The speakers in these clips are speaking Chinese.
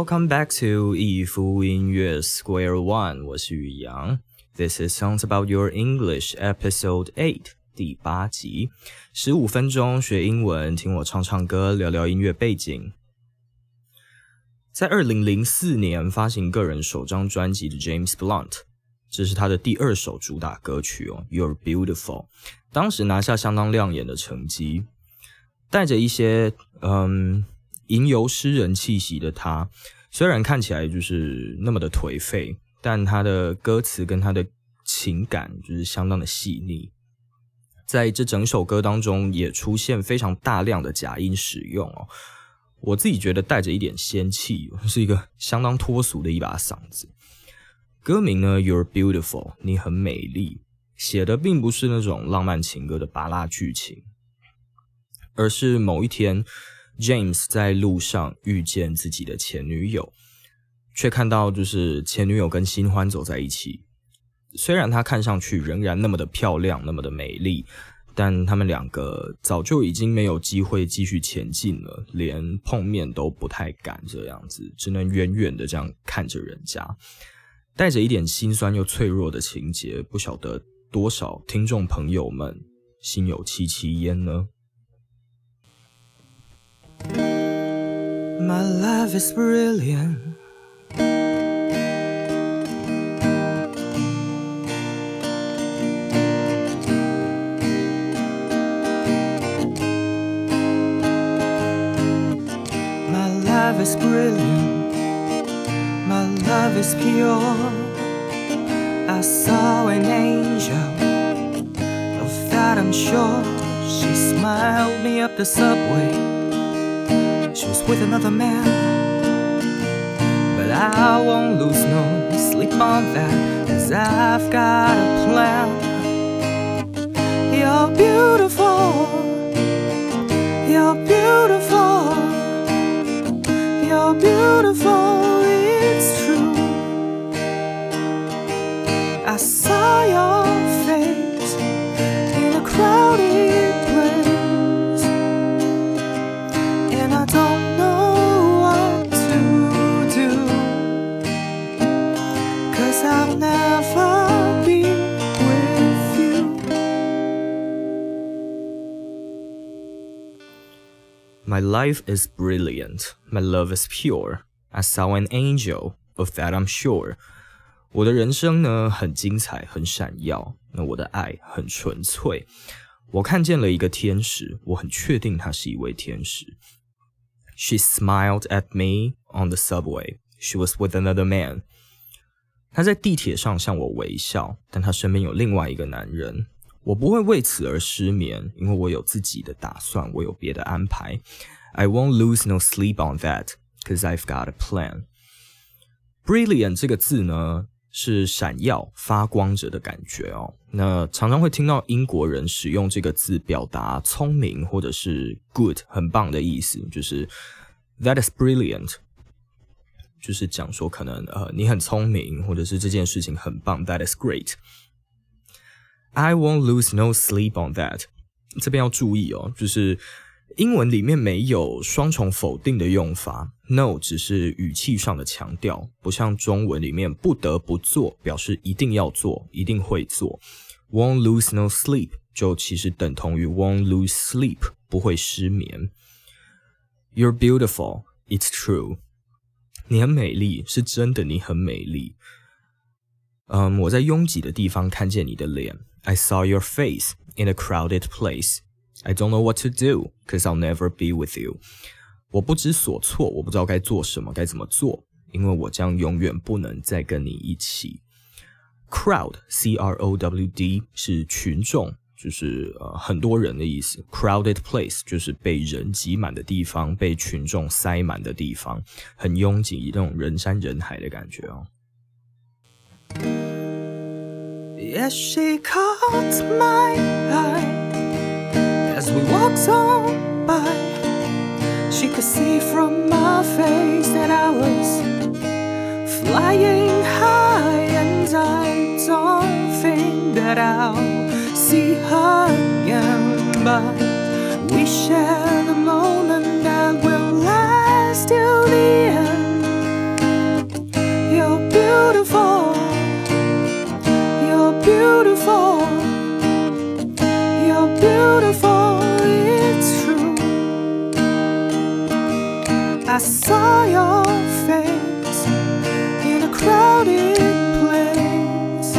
Welcome back to 一夫音乐 Square One，我是宇阳。This is Songs About Your English Episode Eight，第八集，十五分钟学英文，听我唱唱歌，聊聊音乐背景。在二零零四年发行个人首张专辑的 James Blunt，这是他的第二首主打歌曲哦，You're Beautiful，当时拿下相当亮眼的成绩，带着一些嗯。吟游诗人气息的他，虽然看起来就是那么的颓废，但他的歌词跟他的情感就是相当的细腻。在这整首歌当中，也出现非常大量的假音使用哦。我自己觉得带着一点仙气，是一个相当脱俗的一把嗓子。歌名呢，You're Beautiful，你很美丽，写的并不是那种浪漫情歌的拔拉剧情，而是某一天。James 在路上遇见自己的前女友，却看到就是前女友跟新欢走在一起。虽然她看上去仍然那么的漂亮，那么的美丽，但他们两个早就已经没有机会继续前进了，连碰面都不太敢这样子，只能远远的这样看着人家，带着一点心酸又脆弱的情节。不晓得多少听众朋友们心有戚戚焉呢？My love is brilliant. My love is brilliant. My love is pure. I saw an angel. Of that I'm sure. She smiled me up the subway she was with another man. But I won't lose no sleep on that, cause I've got a plan. You're beautiful, you're beautiful, you're beautiful, My life is brilliant. My love is pure. I saw an angel. Of that I'm sure. 我的人生呢很精彩，很闪耀。那我的爱很纯粹。我看见了一个天使，我很确定他是一位天使。She smiled at me on the subway. She was with another man. 她在地铁上向我微笑，但她身边有另外一个男人。 我不会为此而失眠，因为我有自己的打算，我有别的安排。I won't lose no sleep on that, cause I've got a plan. Brilliant 这个字呢，是闪耀、发光着的感觉哦。那常常会听到英国人使用这个字表达聪明或者是 good 很棒的意思，就是 That is brilliant，就是讲说可能呃你很聪明，或者是这件事情很棒。That is great。I won't lose no sleep on that。这边要注意哦，就是英文里面没有双重否定的用法，no 只是语气上的强调，不像中文里面不得不做，表示一定要做，一定会做。Won't lose no sleep 就其实等同于 won't lose sleep，不会失眠。You're beautiful, it's true。你很美丽，是真的，你很美丽。嗯，我在拥挤的地方看见你的脸。I saw your face in a crowded place. I don't know what to do, cause I'll never be with you. 我不知所措，我不知道该做什么，该怎么做，因为我将永远不能再跟你一起。Crowd, C-R-O-W-D 是群众，就是呃很多人的意思。Crowded place 就是被人挤满的地方，被群众塞满的地方，很拥挤，那种人山人海的感觉哦。 Yes, she caught my eye as we walked on by. She could see from my face that I was flying high, and I don't think that I'll see her again. But we share the moment saw your face in a crowded place,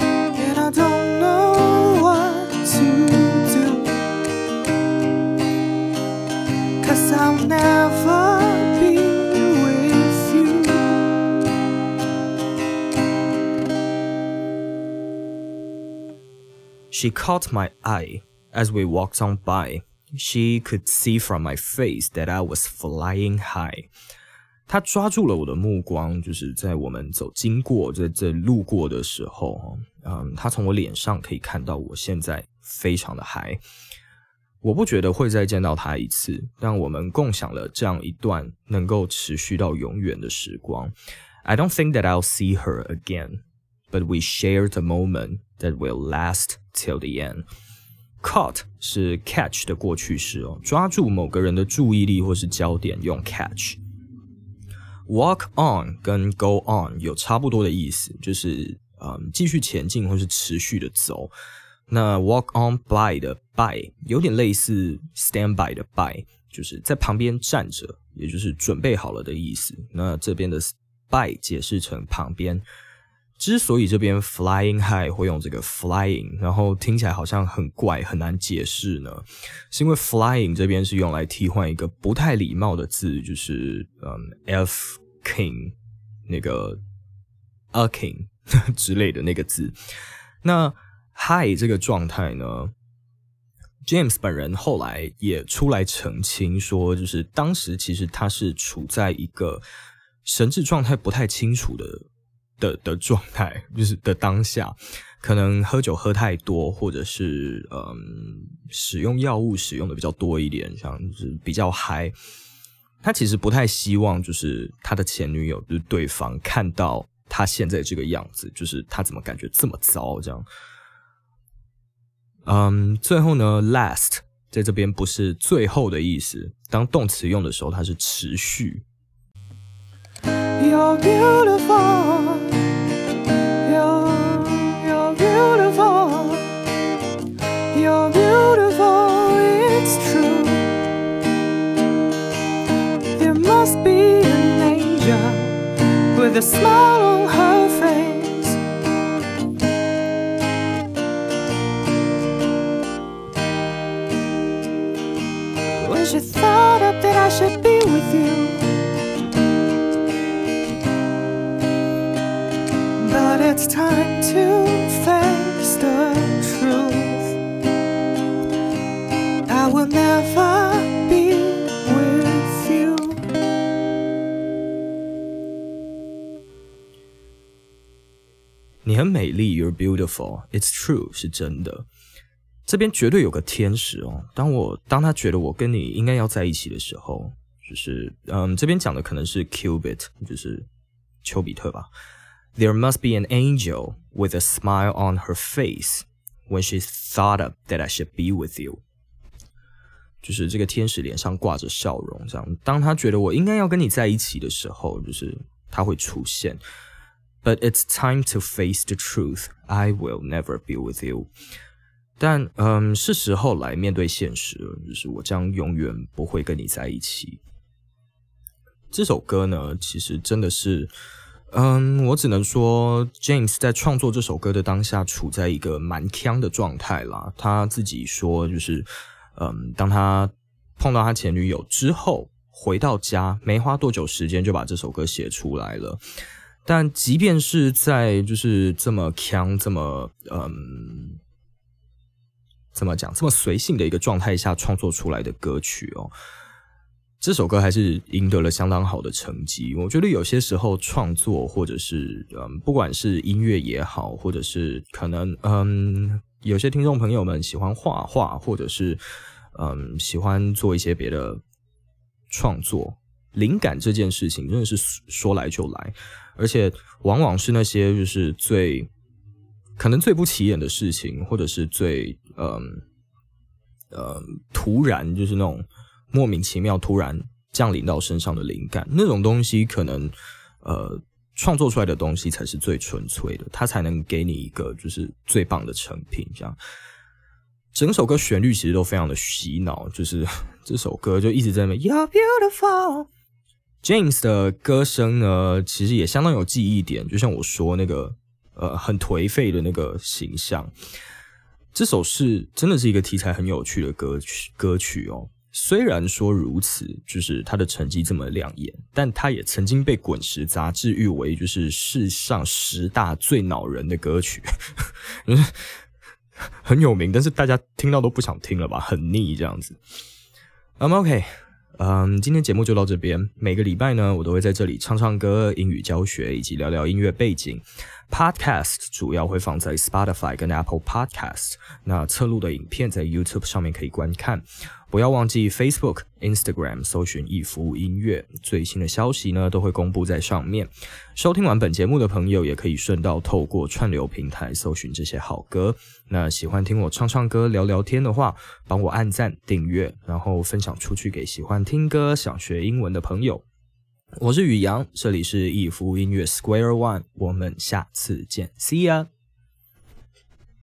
and I don't know what to do, cause I'll never. Be with you. She caught my eye as we walked on by. She could see from my face that I was flying high. 她抓住了我的目光，就是在我们走经过、在在路过的时候，嗯，她从我脸上可以看到我现在非常的嗨。我不觉得会再见到她一次，但我们共享了这样一段能够持续到永远的时光。I don't think that I'll see her again, but we shared a moment that will last till the end. Caught 是 catch 的过去式哦，抓住某个人的注意力或是焦点用 catch。Walk on 跟 go on 有差不多的意思，就是嗯继续前进或是持续的走。那 walk on by 的 by 有点类似 stand by 的 by，就是在旁边站着，也就是准备好了的意思。那这边的 by 解释成旁边。之所以这边 flying high 会用这个 flying，然后听起来好像很怪很难解释呢，是因为 flying 这边是用来替换一个不太礼貌的字，就是嗯 f king 那个 a king 之类的那个字。那 high 这个状态呢，James 本人后来也出来澄清说，就是当时其实他是处在一个神志状态不太清楚的。的的状态，就是的当下，可能喝酒喝太多，或者是嗯使用药物使用的比较多一点，像是比较嗨。他其实不太希望，就是他的前女友，就是对方看到他现在这个样子，就是他怎么感觉这么糟这样。嗯，最后呢，last 在这边不是最后的意思，当动词用的时候，它是持续。You're beautiful. Must be an angel with a smile on her face. When she thought up that I should 美丽，You're beautiful. It's true，是真的。这边绝对有个天使哦。当我当他觉得我跟你应该要在一起的时候，就是嗯，这边讲的可能是 Cubit，就是丘比特吧。There must be an angel with a smile on her face when she thought up that I should be with you。就是这个天使脸上挂着笑容，这样。当他觉得我应该要跟你在一起的时候，就是他会出现。But it's time to face the truth. I will never be with you. 但嗯，是时候来面对现实，就是我将永远不会跟你在一起。这首歌呢，其实真的是，嗯，我只能说，James 在创作这首歌的当下，处在一个蛮腔的状态啦。他自己说，就是，嗯，当他碰到他前女友之后，回到家没花多久时间就把这首歌写出来了。但即便是在就是这么强、这么嗯，怎么讲、这么随性的一个状态下创作出来的歌曲哦，这首歌还是赢得了相当好的成绩。我觉得有些时候创作或者是嗯，不管是音乐也好，或者是可能嗯，有些听众朋友们喜欢画画，或者是嗯，喜欢做一些别的创作，灵感这件事情真的是说来就来。而且往往是那些就是最可能最不起眼的事情，或者是最嗯呃突然，就是那种莫名其妙突然降临到身上的灵感，那种东西可能呃创作出来的东西才是最纯粹的，它才能给你一个就是最棒的成品。这样，整首歌旋律其实都非常的洗脑，就是 这首歌就一直在那边 You're beautiful。James 的歌声呢，其实也相当有记忆点，就像我说那个呃很颓废的那个形象。这首是真的是一个题材很有趣的歌曲歌曲哦。虽然说如此，就是他的成绩这么亮眼，但他也曾经被《滚石》杂志誉为就是世上十大最恼人的歌曲，很有名，但是大家听到都不想听了吧，很腻这样子。I'm，OK。嗯，今天节目就到这边。每个礼拜呢，我都会在这里唱唱歌、英语教学以及聊聊音乐背景。Podcast 主要会放在 Spotify 跟 Apple Podcast。那侧录的影片在 YouTube 上面可以观看。不要忘记 Facebook、Instagram 搜寻“易服音乐”，最新的消息呢都会公布在上面。收听完本节目的朋友，也可以顺道透过串流平台搜寻这些好歌。那喜欢听我唱唱歌、聊聊天的话，帮我按赞、订阅，然后分享出去给喜欢听歌、想学英文的朋友。我是宇阳，这里是易福音乐 Square One，我们下次见，See ya。